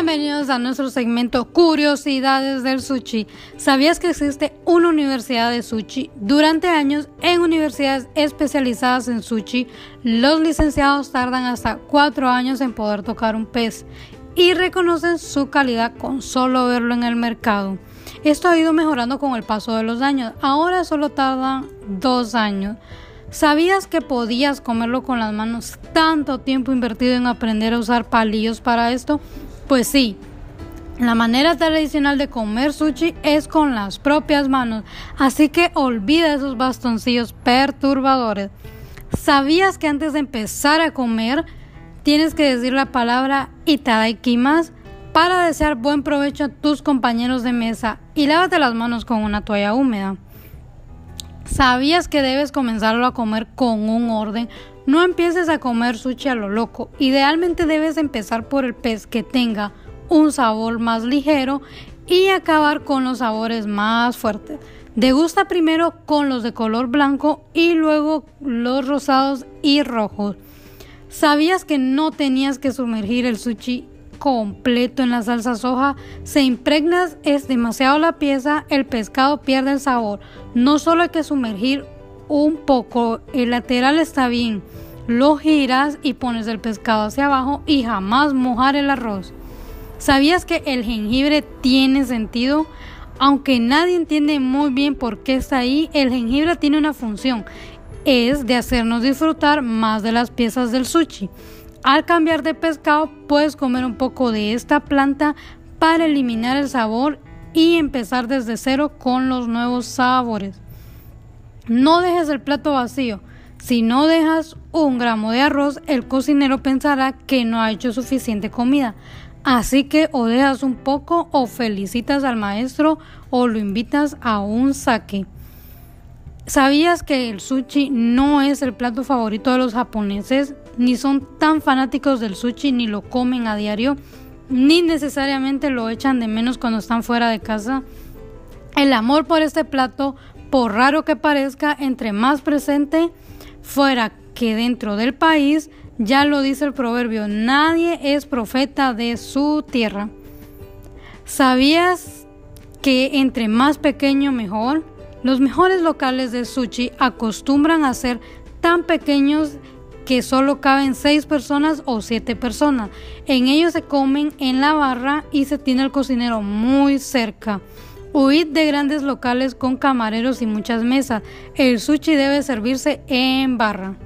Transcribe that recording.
Bienvenidos a nuestro segmento Curiosidades del Sushi. ¿Sabías que existe una universidad de sushi? Durante años, en universidades especializadas en sushi, los licenciados tardan hasta cuatro años en poder tocar un pez y reconocen su calidad con solo verlo en el mercado. Esto ha ido mejorando con el paso de los años. Ahora solo tardan dos años. ¿Sabías que podías comerlo con las manos? Tanto tiempo invertido en aprender a usar palillos para esto. Pues sí, la manera tradicional de comer sushi es con las propias manos, así que olvida esos bastoncillos perturbadores. ¿Sabías que antes de empezar a comer tienes que decir la palabra itadakimasu para desear buen provecho a tus compañeros de mesa y lávate las manos con una toalla húmeda? ¿Sabías que debes comenzarlo a comer con un orden? No empieces a comer sushi a lo loco. Idealmente debes empezar por el pez que tenga un sabor más ligero y acabar con los sabores más fuertes. Degusta primero con los de color blanco y luego los rosados y rojos. ¿Sabías que no tenías que sumergir el sushi completo en la salsa soja, se impregna es demasiado la pieza, el pescado pierde el sabor. No solo hay que sumergir un poco, el lateral está bien. Lo giras y pones el pescado hacia abajo y jamás mojar el arroz. ¿Sabías que el jengibre tiene sentido? Aunque nadie entiende muy bien por qué está ahí, el jengibre tiene una función, es de hacernos disfrutar más de las piezas del sushi. Al cambiar de pescado puedes comer un poco de esta planta para eliminar el sabor y empezar desde cero con los nuevos sabores. No dejes el plato vacío. Si no dejas un gramo de arroz, el cocinero pensará que no ha hecho suficiente comida. Así que o dejas un poco o felicitas al maestro o lo invitas a un saque. ¿Sabías que el sushi no es el plato favorito de los japoneses? Ni son tan fanáticos del sushi ni lo comen a diario, ni necesariamente lo echan de menos cuando están fuera de casa. El amor por este plato, por raro que parezca, entre más presente fuera que dentro del país, ya lo dice el proverbio, nadie es profeta de su tierra. ¿Sabías que entre más pequeño mejor? Los mejores locales de sushi acostumbran a ser tan pequeños que solo caben 6 personas o 7 personas. En ellos se comen en la barra y se tiene el cocinero muy cerca. Huid de grandes locales con camareros y muchas mesas. El sushi debe servirse en barra.